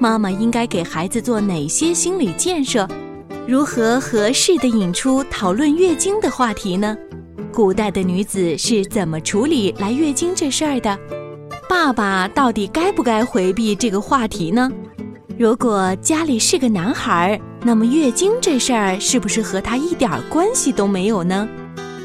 妈妈应该给孩子做哪些心理建设？如何合适的引出讨论月经的话题呢？古代的女子是怎么处理来月经这事儿的？爸爸到底该不该回避这个话题呢？如果家里是个男孩儿，那么月经这事儿是不是和他一点关系都没有呢？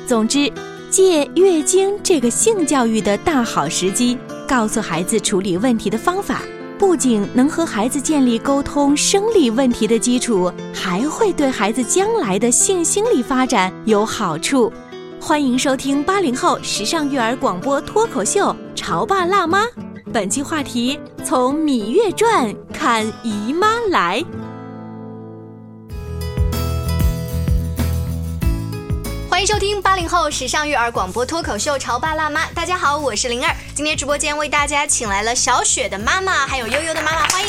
总之，借月经这个性教育的大好时机，告诉孩子处理问题的方法。不仅能和孩子建立沟通生理问题的基础，还会对孩子将来的性心理发展有好处。欢迎收听八零后时尚育儿广播脱口秀《潮爸辣妈》，本期话题：从《芈月传》看姨妈来。迎收听八零后时尚育儿广播脱口秀《潮爸辣妈》，大家好，我是灵儿。今天直播间为大家请来了小雪的妈妈，还有悠悠的妈妈，欢迎。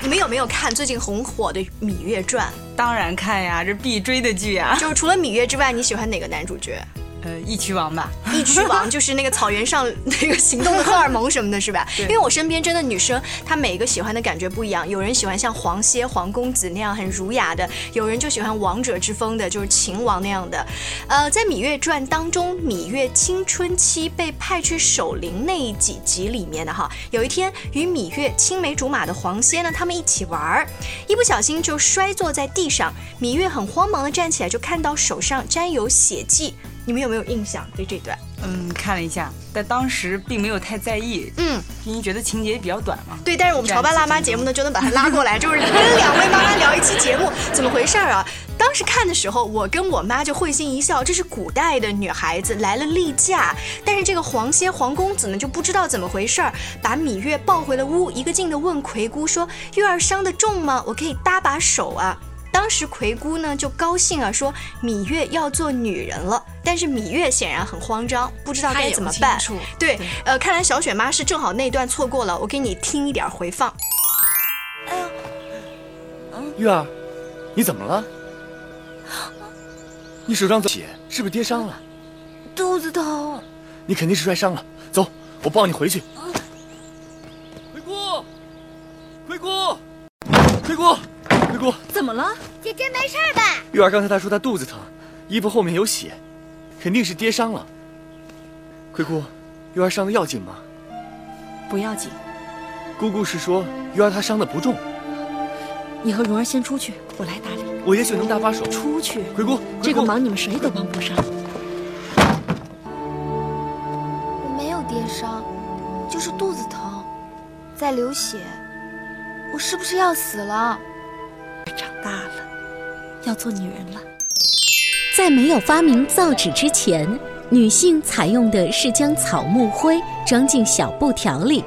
你们有没有看最近很火的《芈月传》？当然看呀，这必追的剧啊。就是除了芈月之外，你喜欢哪个男主角？呃，一曲王吧，一曲王就是那个草原上 那个行动的荷尔蒙什么的，是吧？因为我身边真的女生，她每一个喜欢的感觉不一样。有人喜欢像黄歇、黄公子那样很儒雅的，有人就喜欢王者之风的，就是秦王那样的。呃，在《芈月传》当中，芈月青春期被派去守灵那一几集里面的哈，有一天与芈月青梅竹马的黄歇呢，他们一起玩儿，一不小心就摔坐在地上，芈月很慌忙的站起来，就看到手上沾有血迹。你们有没有印象对这段？嗯，看了一下，但当时并没有太在意。嗯，因为觉得情节比较短嘛。对，但是我们潮爸辣妈节目呢，就能把他拉过来，就是跟 两位妈妈聊一期节目，怎么回事儿啊？当时看的时候，我跟我妈就会心一笑，这是古代的女孩子来了例假，但是这个黄歇黄公子呢就不知道怎么回事儿，把芈月抱回了屋，一个劲的问葵姑说：“月儿伤得重吗？我可以搭把手啊。”当时葵姑呢就高兴啊，说芈月要做女人了。但是芈月显然很慌张，不知道该怎么办。对，呃，看来小雪妈是正好那段错过了，我给你听一点回放。哎呦，月儿，你怎么了？你手上血是不是跌伤了？肚子疼。你肯定是摔伤了。走，我抱你回去。葵姑，葵姑，葵姑。葵姑，怎么了？姐姐没事吧？玉儿刚才她说她肚子疼，衣服后面有血，肯定是跌伤了。葵姑，玉儿伤的要紧吗？不要紧。姑姑是说玉儿她伤的不重。你和蓉儿先出去，我来打理。我也许能搭把手。出去。葵姑，这个忙你们谁都帮不上。我没有跌伤，就是肚子疼，在流血。我是不是要死了？要做女人了。在没有发明造纸之前，女性采用的是将草木灰装进小布条里，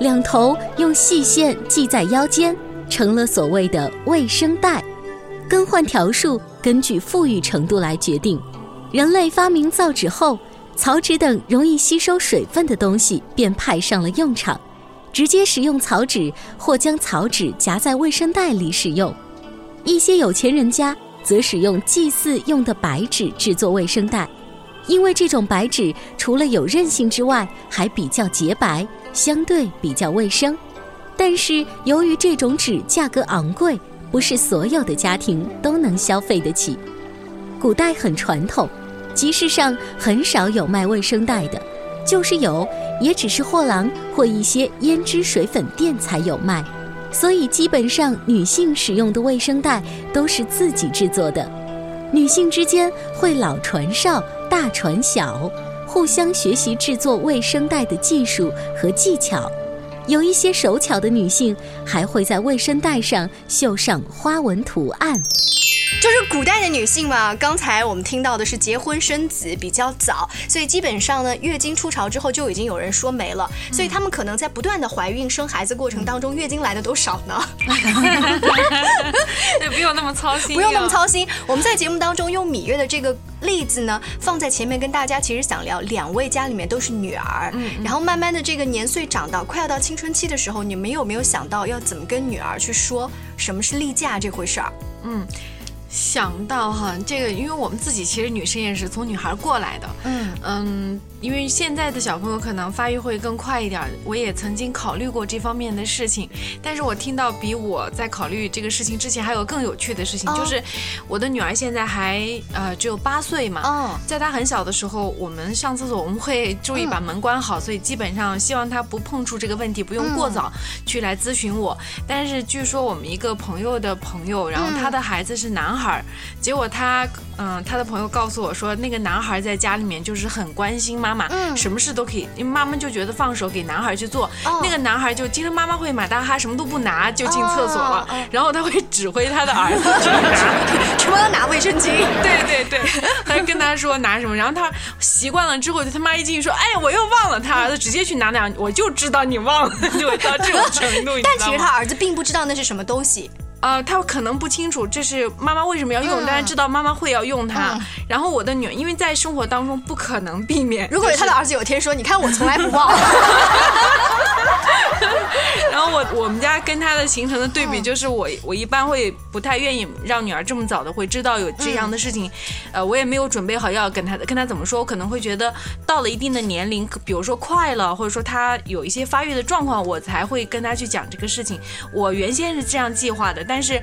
两头用细线系在腰间，成了所谓的卫生带。更换条数根据富裕程度来决定。人类发明造纸后，草纸等容易吸收水分的东西便派上了用场，直接使用草纸或将草纸夹在卫生袋里使用。一些有钱人家则使用祭祀用的白纸制作卫生袋，因为这种白纸除了有韧性之外，还比较洁白，相对比较卫生。但是由于这种纸价格昂贵，不是所有的家庭都能消费得起。古代很传统，集市上很少有卖卫生袋的，就是有，也只是货郎或一些胭脂水粉店才有卖。所以，基本上女性使用的卫生带都是自己制作的。女性之间会老传少，大传小，互相学习制作卫生带的技术和技巧。有一些手巧的女性还会在卫生带上绣上花纹图案。就是古代的女性嘛，刚才我们听到的是结婚生子比较早，所以基本上呢，月经初潮之后就已经有人说没了，所以她们可能在不断的怀孕生孩子过程当中，月经来的都少呢。对，不用那么操心，不用那么操心。我们在节目当中用芈月的这个例子呢，放在前面跟大家其实想聊，两位家里面都是女儿，然后慢慢的这个年岁长到快要到青春期的时候，你们有没有想到要怎么跟女儿去说什么是例假这回事儿？嗯。想到哈，这个，因为我们自己其实女生也是从女孩过来的，嗯嗯。因为现在的小朋友可能发育会更快一点，我也曾经考虑过这方面的事情。但是我听到比我在考虑这个事情之前还有更有趣的事情，就是我的女儿现在还呃只有八岁嘛，在她很小的时候，我们上厕所我们会注意把门关好，所以基本上希望她不碰触这个问题，不用过早去来咨询我。但是据说我们一个朋友的朋友，然后他的孩子是男孩，结果他嗯他的朋友告诉我说，那个男孩在家里面就是很关心妈。妈，什么事都可以，因为妈妈就觉得放手给男孩去做，那个男孩就今天妈妈会买，但他什么都不拿就进厕所了，然后他会指挥他的儿子去拿，去帮他拿卫生巾。对对对，他就跟他说拿什么，然后他习惯了之后，就他妈一进去说，哎，我又忘了，他儿子直接去拿两，我就知道你忘了，就到这种程度。但其实他儿子并不知道那是什么东西。啊，他可能不清楚这是妈妈为什么要用，但是知道妈妈会要用它。然后我的女儿，因为在生活当中不可能避免。如果他的儿子有天说：“你看我从来不忘。” 然后我我们家跟他的形成的对比就是，我我一般会不太愿意让女儿这么早的会知道有这样的事情。呃，我也没有准备好要跟他跟他怎么说，我可能会觉得到了一定的年龄，比如说快了，或者说他有一些发育的状况，我才会跟他去讲这个事情。我原先是这样计划的，但。但是，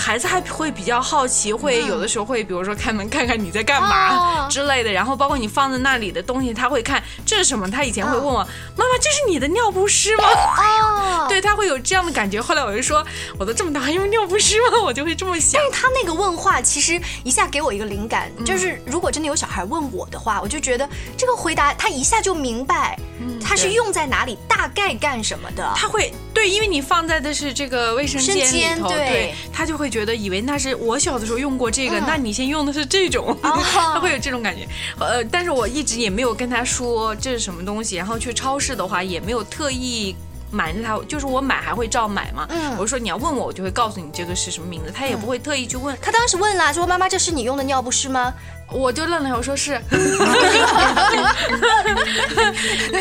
孩子还会比较好奇，会有的时候会，比如说开门看看你在干嘛 之类的。然后包括你放在那里的东西，他会看这是什么。他以前会问我妈妈：“这是你的尿不湿吗？”哦，对他会有这样的感觉。后来我就说：“我都这么大还用尿不湿吗？”我就会这么想。但是他那个问话其实一下给我一个灵感，就是如果真的有小孩问我的话，我就觉得这个回答他一下就明白，他是用在哪里，大概干什么的。他会对，因为你放在的是这个卫生间里头。对他就会觉得以为那是我小的时候用过这个，那你先用的是这种，他会有这种感觉。呃，但是我一直也没有跟他说这是什么东西，然后去超市的话也没有特意瞒着他，就是我买还会照买嘛。嗯，我说你要问我，我就会告诉你这个是什么名字，他也不会特意去问。他当时问了，说妈妈这是你用的尿不湿吗？我就愣了，我说是，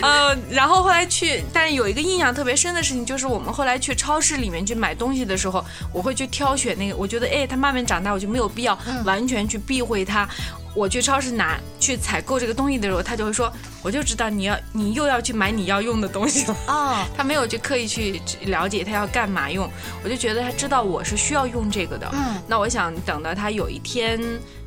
呃，然后后来去，但是有一个印象特别深的事情，就是我们后来去超市里面去买东西的时候，我会去挑选那个，我觉得哎，他慢慢长大，我就没有必要完全去避讳他。我去超市拿去采购这个东西的时候，他就会说，我就知道你要你又要去买你要用的东西了。哦，他没有去刻意去了解他要干嘛用，我就觉得他知道我是需要用这个的。嗯，那我想等到他有一天。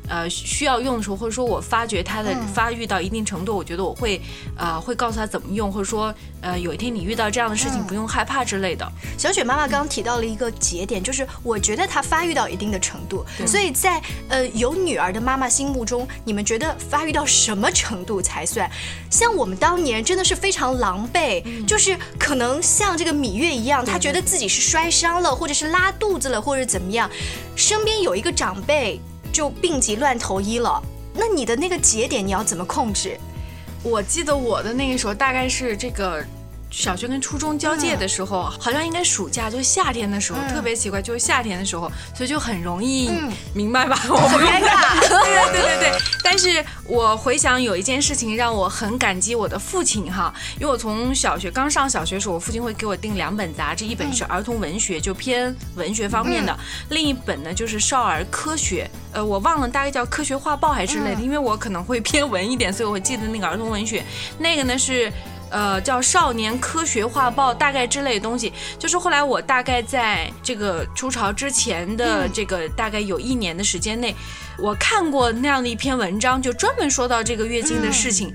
呃，需要用的时候，或者说我发觉他的发育到一定程度，我觉得我会，呃，会告诉他怎么用，或者说，呃，有一天你遇到这样的事情，不用害怕之类的。小雪妈妈刚刚提到了一个节点，就是我觉得他发育到一定的程度，所以在呃有女儿的妈妈心目中，你们觉得发育到什么程度才算？像我们当年真的是非常狼狈，就是可能像这个芈月一样，她觉得自己是摔伤了，或者是拉肚子了，或者怎么样，身边有一个长辈。就病急乱投医了，那你的那个节点你要怎么控制？我记得我的那个时候大概是这个。小学跟初中交界的时候，好像应该暑假，就夏天的时候，特别奇怪，就是夏天的时候，所以就很容易明白吧？我不尴尬。对对对对。但是我回想有一件事情让我很感激我的父亲哈，因为我从小学刚上小学的时候，我父亲会给我订两本杂志，一本是儿童文学，就偏文学方面的；另一本呢就是少儿科学，呃，我忘了大概叫科学画报还是之类的，因为我可能会偏文一点，所以我会记得那个儿童文学，那个呢是。呃，叫《少年科学画报》，大概之类的东西，就是后来我大概在这个出潮之前的这个大概有一年的时间内，我看过那样的一篇文章，就专门说到这个月经的事情。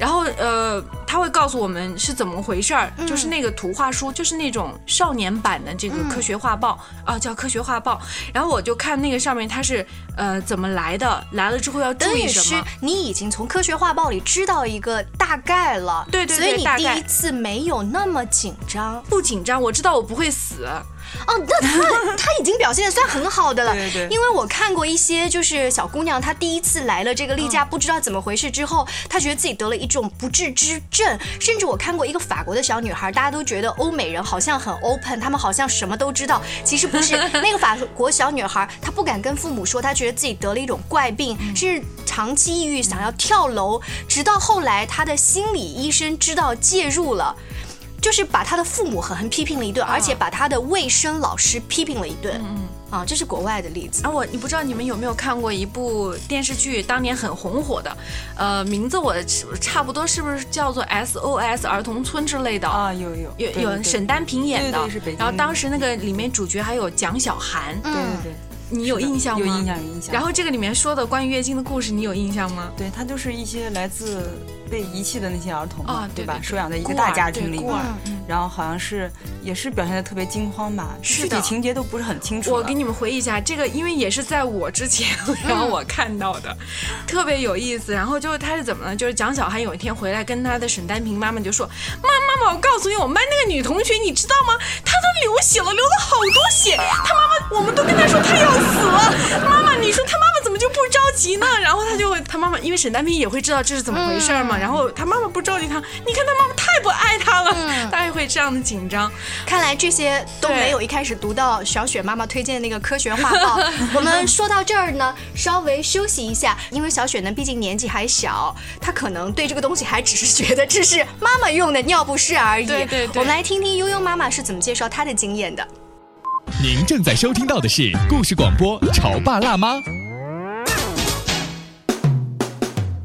然后呃，他会告诉我们是怎么回事儿，就是那个图画书，就是那种少年版的这个科学画报啊，叫科学画报。然后我就看那个上面它是呃怎么来的，来了之后要注意什么。你已经从科学画报里知道一个大概了，对对对，所以你第一次没有那么紧张，不紧张，我知道我不会死。哦，那他 他已经表现的算很好的了。对对。因为我看过一些，就是小姑娘，她第一次来了这个例假，不知道怎么回事之后，她觉得自己得了一种不治之症。甚至我看过一个法国的小女孩，大家都觉得欧美人好像很 open，他们好像什么都知道。其实不是，那个法国小女孩，她不敢跟父母说，她觉得自己得了一种怪病，是长期抑郁，想要跳楼。直到后来，她的心理医生知道介入了。就是把他的父母狠狠批评了一顿，而且把他的卫生老师批评了一顿。嗯啊，这是国外的例子。啊，我你不知道你们有没有看过一部电视剧，当年很红火的，呃，名字我差不多是不是叫做 SOS 儿童村之类的啊？有有有有沈丹萍演的，然后当时那个里面主角还有蒋小涵。对对对，你有印象吗？有印象有印象。然后这个里面说的关于月经的故事，你有印象吗？对，它就是一些来自。被遗弃的那些儿童啊，对吧？收养在一个大家庭里面，然后好像是也是表现的特别惊慌吧，具体情节都不是很清楚。我给你们回忆一下，这个因为也是在我之前，然后我看到的，特别有意思。然后就是他是怎么呢？就是蒋小涵有一天回来跟他的沈丹平妈妈就说：“妈妈妈，我告诉你，我们班那个女同学，你知道吗？她都流血了，流了好多血。她妈妈，我们都跟她说她要死了。妈妈，你说她妈妈不着急呢？然后他就会，他妈妈因为沈丹平也会知道这是怎么回事嘛。”然后他妈妈不着急他，你看他妈妈太不爱他了，他也会这样的紧张。看来这些都没有一开始读到小雪妈妈推荐的那个科学画报。我们说到这儿呢，稍微休息一下，因为小雪呢毕竟年纪还小，她可能对这个东西还只是觉得这是妈妈用的尿不湿而已。对对对。我们来听听悠悠妈妈是怎么介绍她的经验的。您正在收听到的是故事广播《潮爸辣妈》。《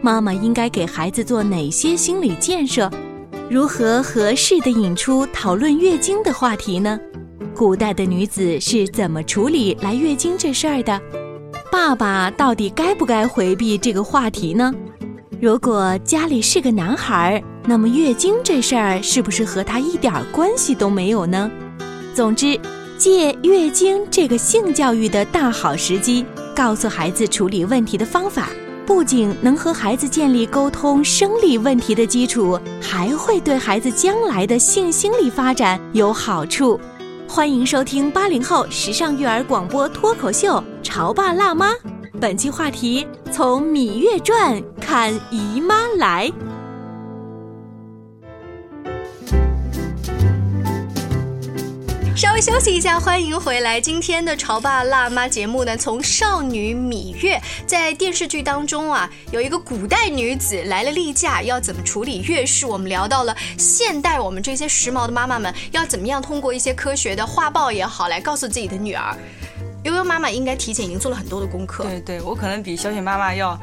妈妈应该给孩子做哪些心理建设？如何合适的引出讨论月经的话题呢？古代的女子是怎么处理来月经这事儿的？爸爸到底该不该回避这个话题呢？如果家里是个男孩，那么月经这事儿是不是和他一点关系都没有呢？总之，借月经这个性教育的大好时机，告诉孩子处理问题的方法。不仅能和孩子建立沟通生理问题的基础，还会对孩子将来的性心理发展有好处。欢迎收听八零后时尚育儿广播脱口秀《潮爸辣妈》，本期话题：从《芈月传》看姨妈来。休息一下，欢迎回来。今天的潮爸辣妈节目呢，从少女芈月在电视剧当中啊，有一个古代女子来了例假，要怎么处理月事？我们聊到了现代，我们这些时髦的妈妈们要怎么样通过一些科学的画报也好，来告诉自己的女儿。悠悠妈妈应该提前已经做了很多的功课。对对，我可能比小雪妈妈要。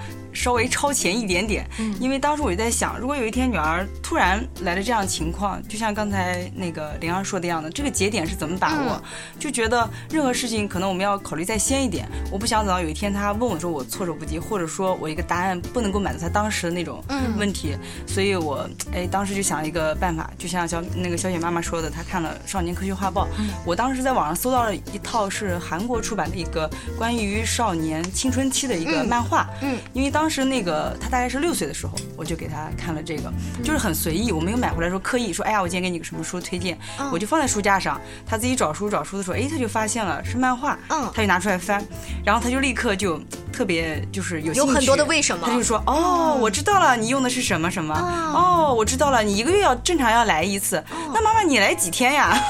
稍微超前一点点，因为当时我就在想，如果有一天女儿突然来了这样情况，就像刚才那个灵儿说的样的，这个节点是怎么把握？就觉得任何事情可能我们要考虑再先一点。我不想等到有一天她问我说我措手不及，或者说我一个答案不能够满足她当时的那种问题，所以我哎当时就想了一个办法，就像小那个小雪妈妈说的，她看了《少年科学画报》，我当时在网上搜到了一套是韩国出版的一个关于少年青春期的一个漫画，嗯，因为当当时那个他大概是六岁的时候，我就给他看了这个，就是很随意，我没有买回来说刻意说，哎呀，我今天给你个什么书推荐，我就放在书架上，他自己找书找书的时候，哎，他就发现了是漫画，嗯，他就拿出来翻，然后他就立刻就特别就是有有很多的为什么，他就说，哦，我知道了，你用的是什么什么，哦，我知道了，你一个月要正常要来一次，那妈妈你来几天呀？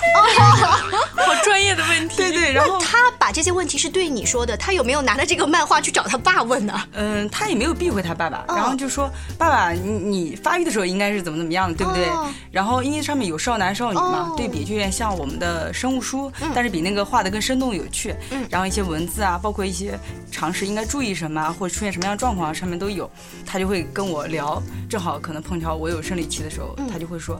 好专业的问题。对对，然后他把这些问题是对你说的，他有没有拿着这个漫画去找他爸问呢？嗯，他也没有避讳他爸爸，然后就说爸爸，你你发育的时候应该是怎么怎么样的，对不对？然后因为上面有少男少女嘛，对比就有点像我们的生物书，但是比那个画的更生动有趣。嗯，然后一些文字啊，包括一些常识应该注意什么，或者出现什么样的状况，上面都有。他就会跟我聊，正好可能碰巧我有生理期的时候，他就会说，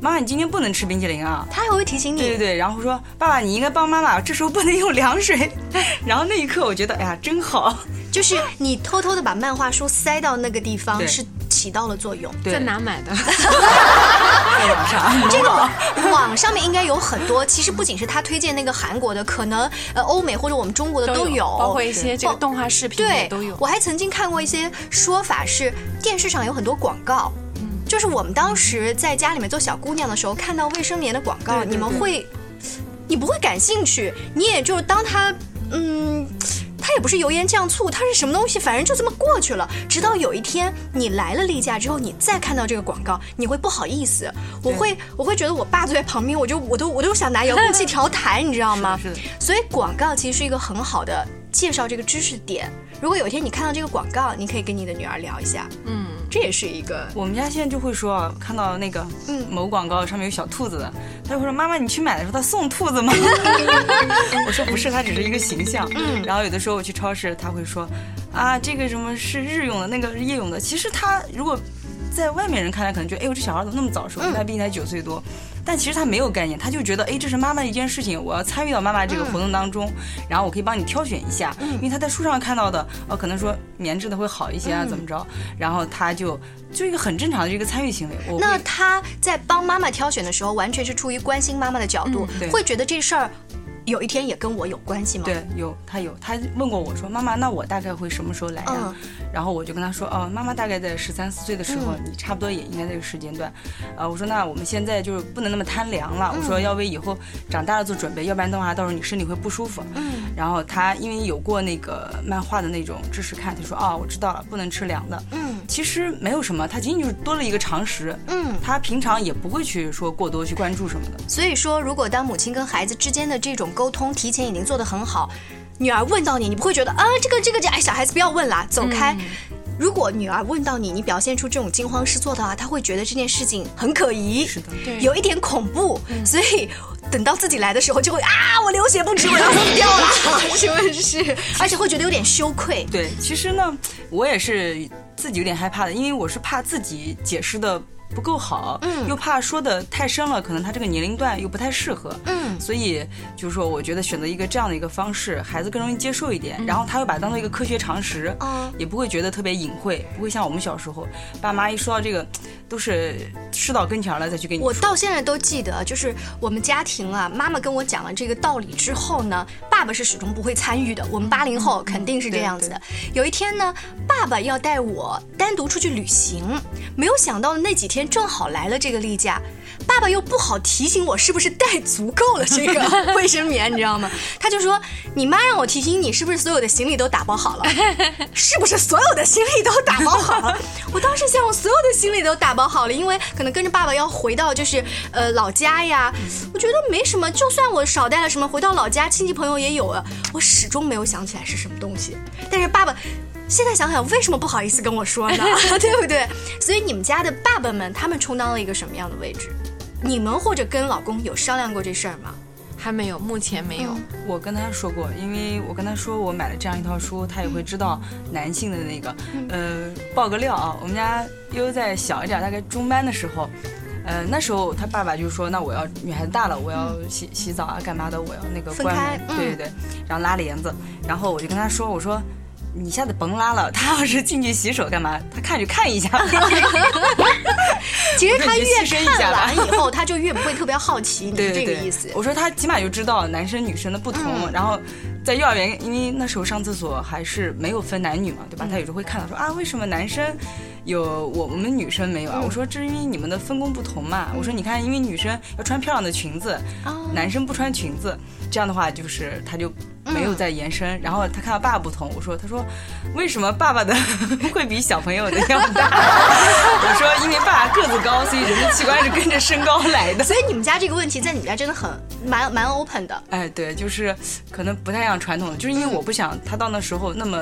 妈妈你今天不能吃冰淇淋啊。他还会提醒你。对对对，然后说爸爸你应该帮妈妈，这时候不能用凉水。然后那一刻我觉得哎呀真好。就是你偷偷的把漫画书塞到那个地方，是起到了作用。在哪买的？在网上。这个网上面应该有很多。其实不仅是他推荐那个韩国的，可能呃欧美或者我们中国的都有，包括一些这个动画视频对都有。我还曾经看过一些说法是电视上有很多广告，就是我们当时在家里面做小姑娘的时候看到卫生棉的广告，你们会，你不会感兴趣，你也就当它嗯。它也不是油盐酱醋，它是什么东西？反正就这么过去了。直到有一天你来了例假之后，你再看到这个广告，你会不好意思。我会，我会觉得我爸坐在旁边，我就我都我都想拿遥控器调台，你知道吗？是。所以广告其实是一个很好的介绍这个知识点。如果有一天你看到这个广告，你可以跟你的女儿聊一下。嗯，这也是一个。我们家现在就会说，看到那个嗯某广告上面有小兔子的，他就会说妈妈，你去买的时候他送兔子吗？我说不是，它只是一个形象。嗯。然后有的时候我去超市，他会说，啊这个什么是日用的，那个是夜用的。其实它如果在外面人看来可能觉得，哎呦这小孩怎么那么早熟？他毕竟才九岁多。但其实他没有概念，他就觉得，哎，这是妈妈的一件事情，我要参与到妈妈这个活动当中，然后我可以帮你挑选一下，因为他在书上看到的，呃，可能说棉质的会好一些啊，怎么着，然后他就就一个很正常的这个参与行为。那他在帮妈妈挑选的时候，完全是出于关心妈妈的角度，会觉得这事儿。有一天也跟我有关系吗？对，有他有他问过我说：“妈妈，那我大概会什么时候来呀？”然后我就跟他说：“哦，妈妈大概在十三四岁的时候，你差不多也应该这个时间段。”呃，我说：“那我们现在就是不能那么贪凉了。”我说：“要为以后长大了做准备，要不然的话，到时候你身体会不舒服。”嗯。然后他因为有过那个漫画的那种知识看，他说：“哦，我知道了，不能吃凉的。”嗯。其实没有什么，他仅仅就是多了一个常识。嗯。他平常也不会去说过多去关注什么的。所以说，如果当母亲跟孩子之间的这种沟通提前已经做得很好，女儿问到你，你不会觉得啊，这个这个这，哎，小孩子不要问啦，走开。如果女儿问到你，你表现出这种惊慌失措的话，她会觉得这件事情很可疑，是的，有一点恐怖。所以等到自己来的时候，就会啊，我流血不止，我要 疯掉了，是不是？而且会觉得有点羞愧。对，其实呢，我也是自己有点害怕的，因为我是怕自己解释的。不够好，嗯，又怕说的太深了，可能他这个年龄段又不太适合，嗯，所以就是说，我觉得选择一个这样的一个方式，孩子更容易接受一点，然后他会把它当做一个科学常识，嗯，也不会觉得特别隐晦，不会像我们小时候，爸妈一说到这个，都是事到跟前了再去跟你。我到现在都记得，就是我们家庭啊，妈妈跟我讲了这个道理之后呢，爸爸是始终不会参与的。我们八零后肯定是这样子的。有一天呢，爸爸要带我单独出去旅行，没有想到那几天。天正好来了这个例假，爸爸又不好提醒我是不是带足够了这个 卫生棉，你知道吗？他就说：“你妈让我提醒你，是不是所有的行李都打包好了？是不是所有的行李都打包好了？” 我当时想，我所有的行李都打包好了，因为可能跟着爸爸要回到就是呃老家呀。我觉得没什么，就算我少带了什么，回到老家亲戚朋友也有了。我始终没有想起来是什么东西，但是爸爸。现在想想，为什么不好意思跟我说呢？对不对？所以你们家的爸爸们，他们充当了一个什么样的位置？你们或者跟老公有商量过这事儿吗？还没有，目前没有。我跟他说过，因为我跟他说我买了这样一套书，他也会知道男性的那个。呃，爆个料啊，我们家悠悠在小一点，大概中班的时候，呃，那时候他爸爸就说，那我要女孩子大了，我要洗洗澡啊，干嘛的？我要那个关门，对对对，然后拉帘子。然后我就跟他说，我说。你一下子甭拉了，他要是进去洗手干嘛？他看就看一下。其实他越看完以后，他就越不会特别好奇，你是这个意思。我说他起码就知道男生女生的不同，然后在幼儿园，因为那时候上厕所还是没有分男女嘛，对吧？他有时候会看到说啊，为什么男生有我我们女生没有啊？我说这是因为你们的分工不同嘛。我说你看，因为女生要穿漂亮的裙子，男生不穿裙子，这样的话就是他就。没有再延伸，然后他看到爸爸不同，我说，他说，为什么爸爸的 会比小朋友的要大？我说，因为爸爸个子高，所以人的器官是跟着身高来的。所以你们家这个问题在你们家真的很蛮蛮 open 的。哎，对，就是可能不太像传统的，就是因为我不想他到那时候那么。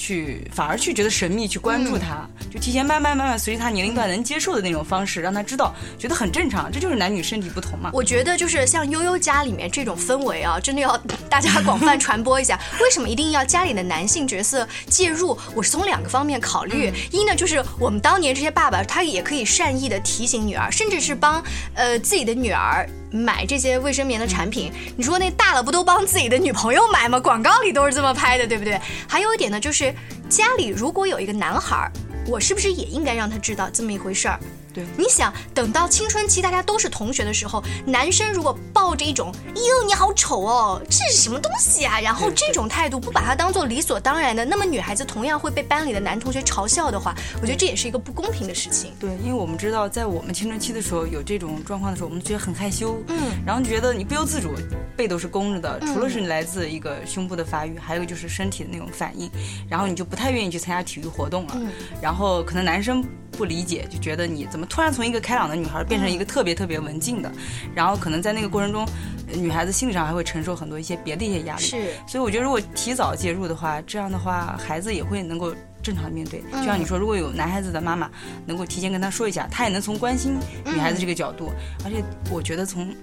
去反而去觉得神秘，去关注他，就提前慢慢慢慢随着他年龄段能接受的那种方式，让他知道，觉得很正常，这就是男女身体不同嘛。我觉得就是像悠悠家里面这种氛围啊，真的要大家广泛传播一下。为什么一定要家里的男性角色介入？我是从两个方面考虑。一呢，就是我们当年这些爸爸，他也可以善意的提醒女儿，甚至是帮呃自己的女儿。买这些卫生棉的产品，你说那大了不都帮自己的女朋友买吗？广告里都是这么拍的，对不对？还有一点呢，就是家里如果有一个男孩，我是不是也应该让他知道这么一回事儿？对，你想等到青春期，大家都是同学的时候，男生如果抱着一种“哟，你好丑哦，这是什么东西啊”，然后这种态度不把它当做理所当然的，那么女孩子同样会被班里的男同学嘲笑的话，我觉得这也是一个不公平的事情。对，因为我们知道，在我们青春期的时候有这种状况的时候，我们觉得很害羞，嗯，然后觉得你不由自主背都是弓着的，除了是来自一个胸部的发育，还有就是身体的那种反应，然后你就不太愿意去参加体育活动了，然后可能男生。不理解，就觉得你怎么突然从一个开朗的女孩变成一个特别特别文静的，然后可能在那个过程中，女孩子心理上还会承受很多一些别的一些压力。是，所以我觉得如果提早介入的话，这样的话孩子也会能够正常的面对。就像你说，如果有男孩子的妈妈能够提前跟他说一下，他也能从关心女孩子这个角度。而且我觉得从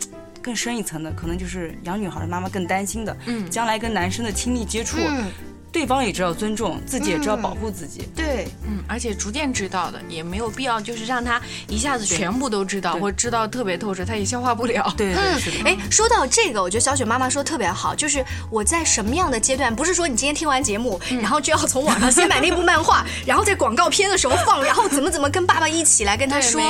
更深一层的，可能就是养女孩的妈妈更担心的，嗯，将来跟男生的亲密接触。对方也知道尊重自己，也知道保护自己。对，嗯，而且逐渐知道的，也没有必要就是让他一下子全部都知道，或知道特别透彻，他也消化不了。对，嗯，是的。哎，说到这个，我觉得小雪妈妈说的特别好，就是我在什么样的阶段，不是说你今天听完节目，然后就要从网上先买那部漫画，然后在广告片的时候放，然后怎么怎么跟爸爸一起来跟他说。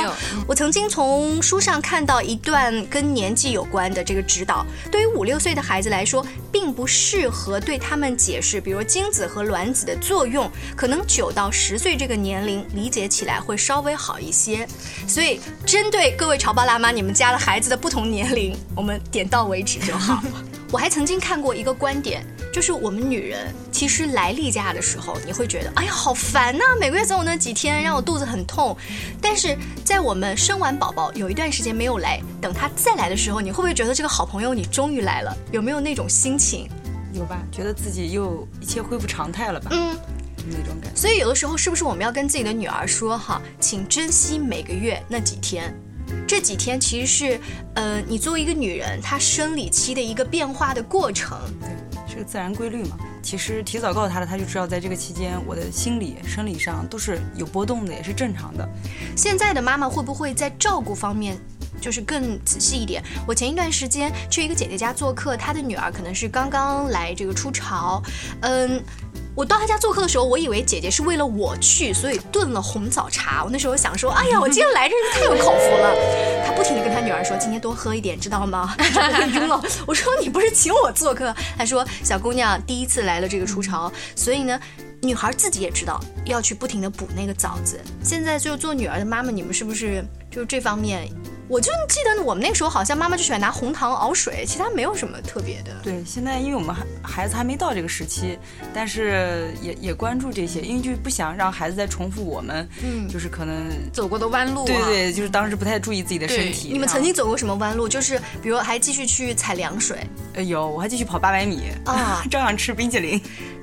我曾经从书上看到一段跟年纪有关的这个指导，对于五六岁的孩子来说，并不适合对他们解释，比如。精子和卵子的作用，可能九到十岁这个年龄理解起来会稍微好一些。所以，针对各位潮爸辣妈，你们家的孩子的不同年龄，我们点到为止就好。我还曾经看过一个观点，就是我们女人其实来例假的时候，你会觉得，哎呀，好烦呐，每个月总有那几天让我肚子很痛。但是在我们生完宝宝有一段时间没有来，等他再来的时候，你会不会觉得这个好朋友你终于来了？有没有那种心情？有吧？觉得自己又一切恢复常态了吧？嗯，那种感觉。所以有的时候，是不是我们要跟自己的女儿说哈，请珍惜每个月那几天？这几天其实是，呃，你作为一个女人，她生理期的一个变化的过程。对，是个自然规律嘛。其实提早告诉她了，她就知道在这个期间，我的心理、生理上都是有波动的，也是正常的。现在的妈妈会不会在照顾方面？就是更仔细一点。我前一段时间去一个姐姐家做客，她的女儿可能是刚刚来这个初潮。嗯，我到她家做客的时候，我以为姐姐是为了我去，所以炖了红枣茶。我那时候想说，哎呀，我今天来这是太有口福了。她不停的跟她女儿说，今天多喝一点，知道吗？就晕了。我说你不是请我做客？她说小姑娘第一次来了这个初潮，所以呢，女孩自己也知道要去不停的补那个枣子。现在就做女儿的妈妈，你们是不是就这方面？我就记得我们那个时候好像妈妈就喜欢拿红糖熬水，其他没有什么特别的。对，现在因为我们孩孩子还没到这个时期，但是也也关注这些，因为就不想让孩子再重复我们，嗯，就是可能走过的弯路。对对，就是当时不太注意自己的身体。你们曾经走过什么弯路？就是比如还继续去采凉水？呃，有，我还继续跑八百米啊，照样吃冰淇淋。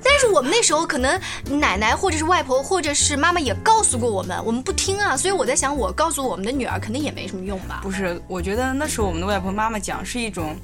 但是我们那时候可能奶奶或者是外婆或者是妈妈也告诉过我们，我们不听啊，所以我在想，我告诉我们的女儿肯定也没什么用吧。不是，我觉得那时候我们的外婆妈妈讲是一种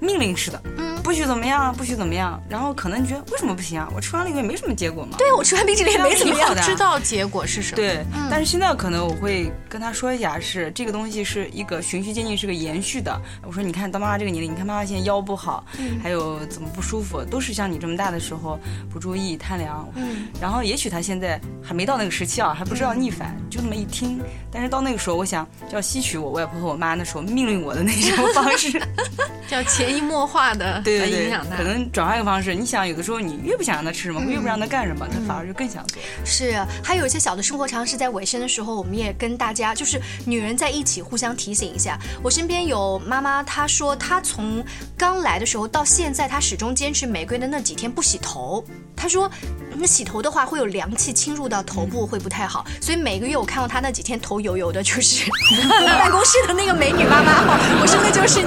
命令式的，嗯，不许怎么样，不许怎么样。然后可能你觉得为什么不行啊？我吃完了以后也没什么结果嘛。对，我吃完冰淇淋也没怎么样。知道结果是什么？对，但是现在可能我会跟他说一下，是这个东西是一个循序渐进，是个延续的。我说，你看到妈妈这个年龄，你看妈妈现在腰不好，还有怎么不舒服，都是像你这么大的时候不注意贪凉。嗯。然后也许他现在还没到那个时期啊，还不知道逆反，就那么一听。但是到那个时候，我想就要吸取我外婆和我妈那时候命令我的那种方式，叫潜移默化的对影响他。可能转换一个方式，你想有的时候你越不想让他吃什么，越不让他干什么，他反而就更想做。是，还有一些小的生活常识，在尾声的时候，我们也跟大家就是女人在一起互相提醒一下。我身边有妈妈，她说她从刚来的时候到现在，她始终坚持玫瑰的那几天不洗头。她说，那洗头的话会有凉气侵入到头部，会不太好。所以每个月我看到她那几天头油油的，就是 办公室的那个美女妈妈。我说的就是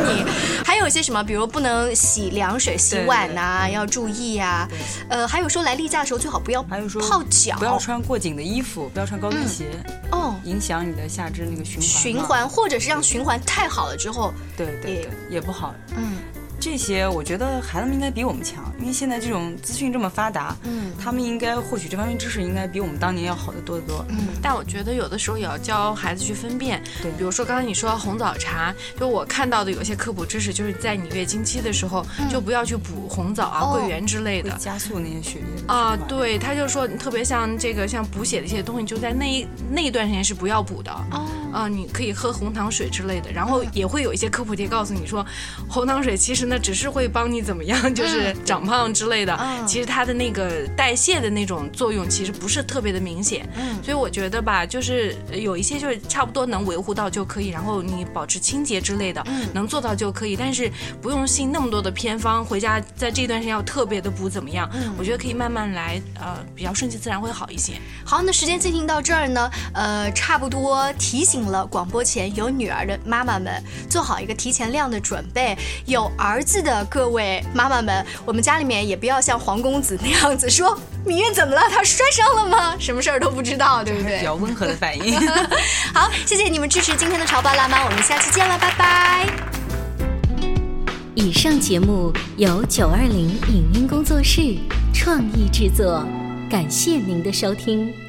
有些什么，比如不能洗凉水洗碗呐，要注意啊。呃，还有说来例假的时候最好不要，还有说泡脚，不要穿过紧的衣服，不要穿高跟鞋，哦，影响你的下肢那个循环。循环，或者是让循环太好了之后，对对对，也不好。嗯。这些我觉得孩子们应该比我们强，因为现在这种资讯这么发达，嗯，他们应该获取这方面知识应该比我们当年要好得多得多。嗯，但我觉得有的时候也要教孩子去分辨，对，比如说刚才你说红枣茶，就我看到的有些科普知识，就是在你月经期的时候就不要去补红枣啊、桂圆之类的，加速那些血液啊。对，他就说特别像这个像补血的一些东西，就在那一那一段时间是不要补的。哦，啊，你可以喝红糖水之类的，然后也会有一些科普贴告诉你说，红糖水其实呢只是会帮。你怎么样？就是长胖之类的，其实它的那个代谢的那种作用其实不是特别的明显。嗯，所以我觉得吧，就是有一些就是差不多能维护到就可以，然后你保持清洁之类的，能做到就可以。但是不用信那么多的偏方，回家在这段时间要特别的补怎么样？嗯，我觉得可以慢慢来，呃，比较顺其自然会好一些。好，那时间进行到这儿呢，呃，差不多提醒了广播前有女儿的妈妈们做好一个提前量的准备，有儿子的各位。位妈妈们，我们家里面也不要像黄公子那样子说，芈月怎么了？她摔伤了吗？什么事儿都不知道，对不对？比较温和的反应。好，谢谢你们支持今天的潮爸辣妈，我们下期见了，拜拜。以上节目由九二零影音工作室创意制作，感谢您的收听。